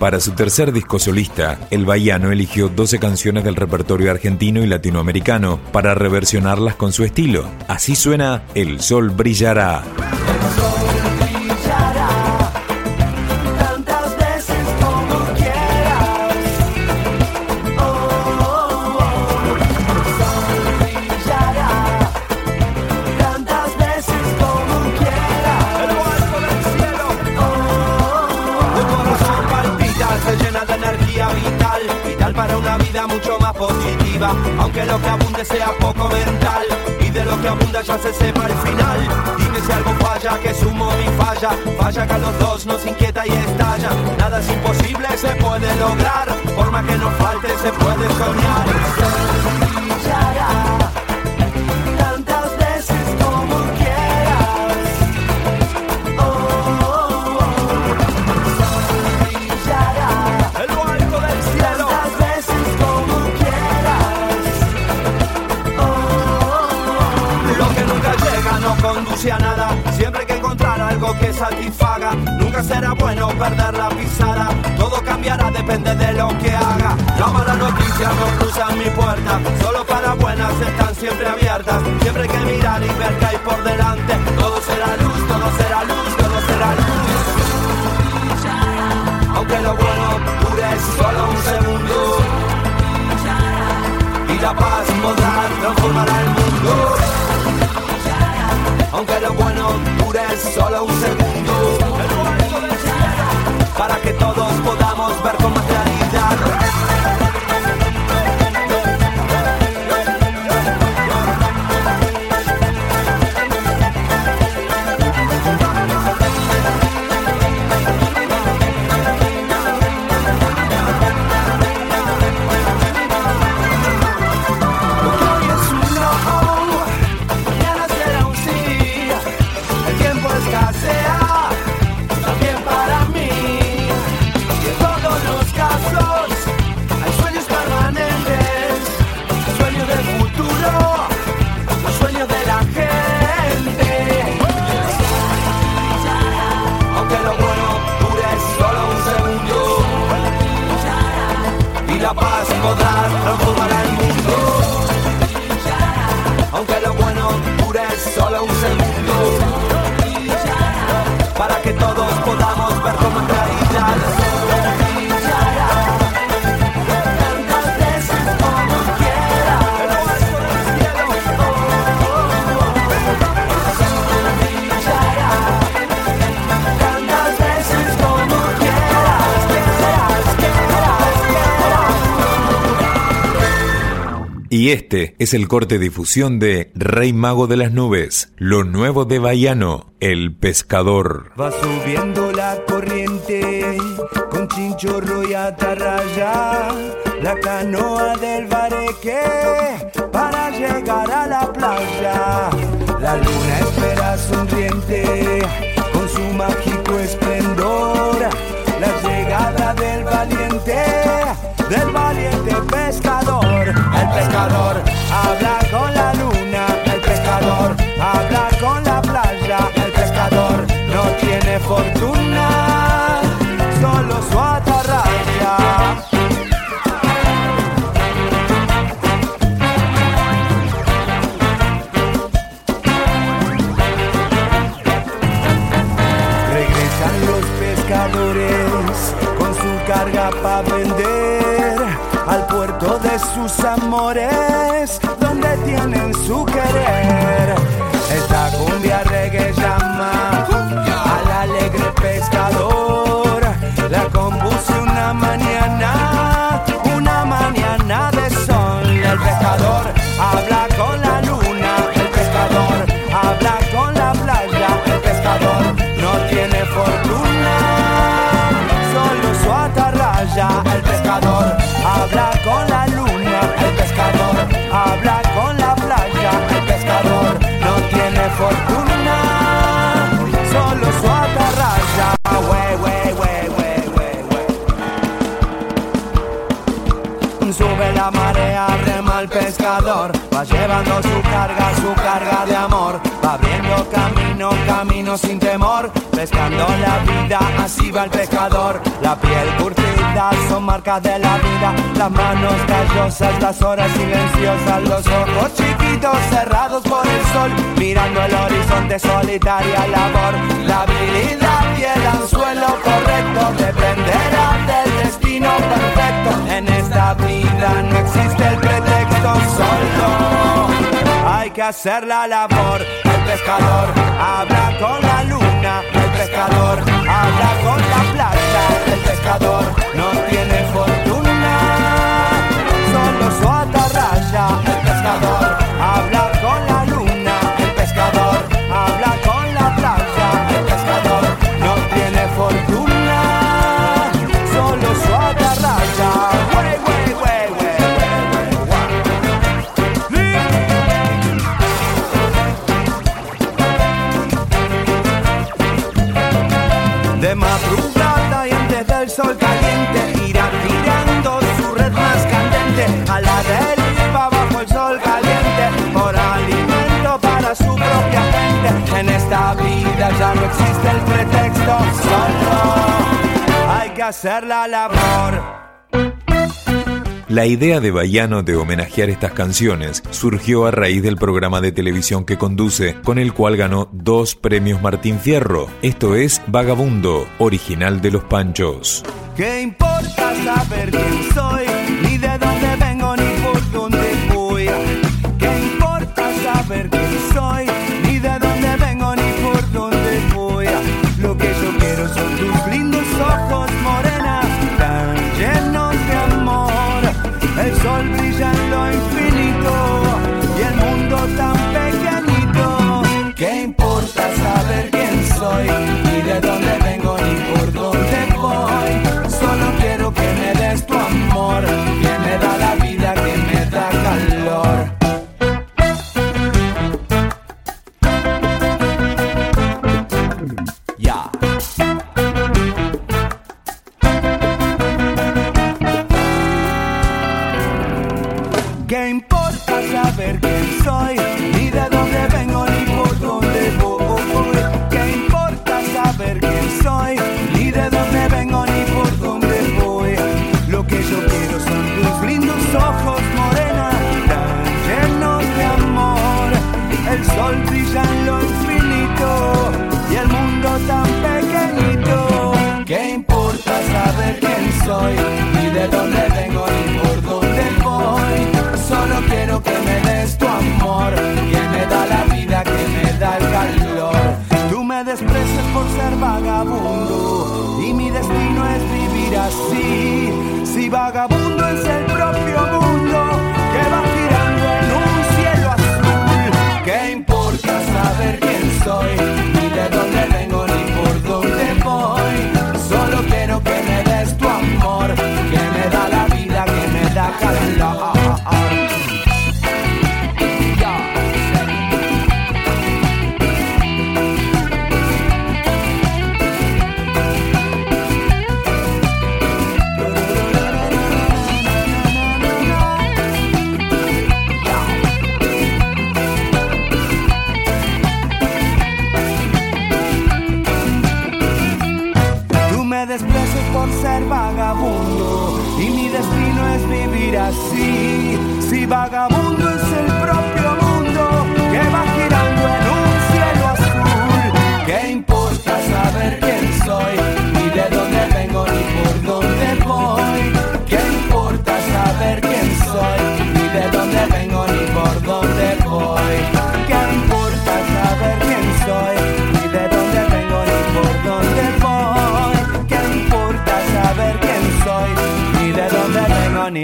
Para su tercer disco solista, El Bahiano eligió 12 canciones del repertorio argentino y latinoamericano para reversionarlas con su estilo. Así suena El Sol Brillará. Aunque lo que abunde sea poco mental y de lo que abunda ya se sepa el final. Dime si algo falla, que sumo mi falla, falla que a los dos nos inquieta y estalla. Nada es imposible, se puede lograr, forma que no falte, se puede soñar. Cruzan mi puerta. Solo para buenas están siempre abiertas. Siempre hay que mirar y ver que hay por delante. Todo será luz, todo será luz, todo será luz. Aunque lo bueno dure solo un segundo. Y la paz podrá transformar el mundo aunque lo bueno dure solo un segundo. Y este es el corte difusión de Rey Mago de las Nubes, lo nuevo de Bayano, el pescador. Va subiendo la corriente con chinchorro y atarraya, la canoa del bareque para llegar a la playa. La luna espera sonriente con su mágico esplendor, la llegada del valiente, del valiente pescador. El pescador habla con la luna, el pescador habla con la playa, el pescador no tiene fortuna, va llevando su carga, su carga de amor, va abriendo camino, camino sin temor, pescando la vida, así va el pescador. La piel curtida son marcas de la vida, las manos callosas, las horas silenciosas, los ojos chiquitos cerrados por el sol, mirando el horizonte solitaria labor, la habilidad y el anzuelo correcto dependerá del destino perfecto. En esta vida no existe el solo hay que hacer la labor. El pescador habla con la luna, el pescador habla con la playa, el pescador no tiene fortuna, ya no existe el pretexto, solo hay que hacer la labor. La idea de Bayano de homenajear estas canciones surgió a raíz del programa de televisión que conduce, con el cual ganó dos premios Martín Fierro. Esto es Vagabundo, original de Los Panchos. ¿Qué importa saber quién soy? Ni de dónde vengo ni por dónde voy. ¿Qué importa saber quién soy? Así. Si vagabundo es el propio mundo que va girando en un cielo azul. ¿Qué importa saber quién soy? Así. Si vagabundo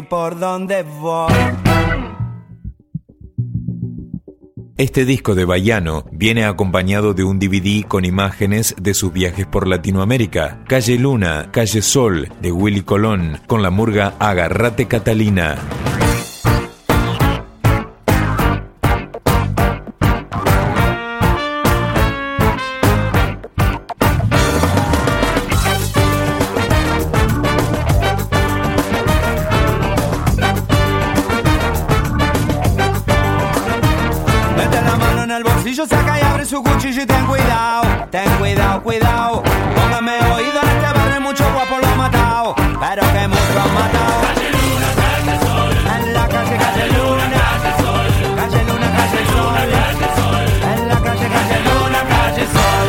por dónde voy. Este disco de Bayano viene acompañado de un DVD con imágenes de sus viajes por Latinoamérica. Calle Luna, Calle Sol, de Willy Colón, con la murga Agarrate Catalina. Y ten cuidado, ten cuidado, cuidado. Póngame oído en este barrio, mucho guapo lo ha matado, pero que mucho han matado. En la calle, calle luna, calle luna, calle sol. En la calle, calle luna, calle sol.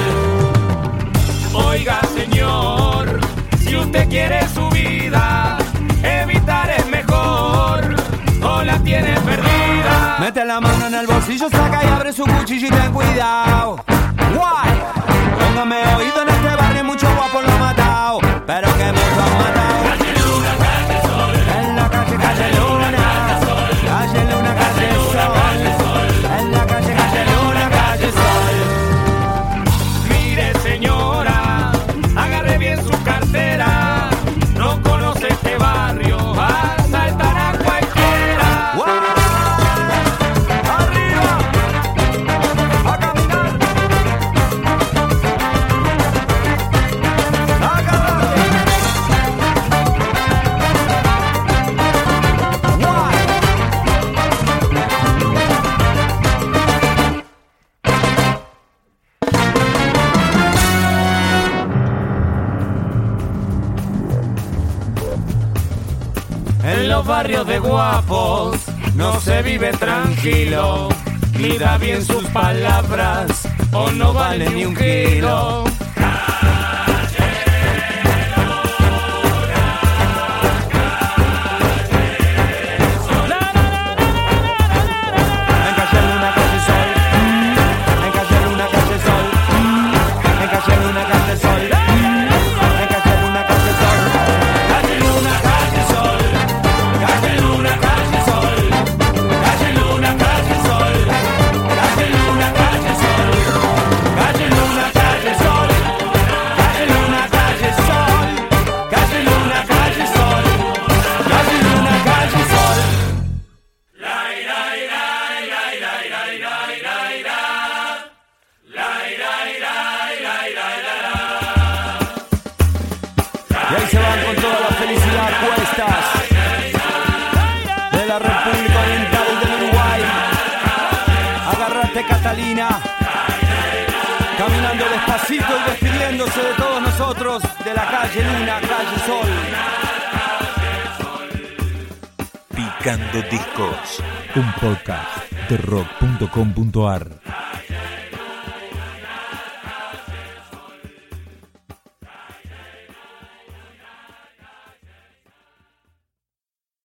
Oiga, señor, si usted quiere su vida, evitar es mejor, o la tiene perdida. Mete la mano en el bolsillo, saca y abre su cuchillo y ten cuidado. Guay. Póngame oído en este barrio, mucho guapo lo ha matado, pero que mucho han matado. Los barrios de guapos no se vive tranquilo. Mida bien sus palabras o no vale ni un kilo. Caminando despacito y despidiéndose de todos nosotros de la calle Luna, calle Sol. Picando Discos, un podcast de rock.com.ar.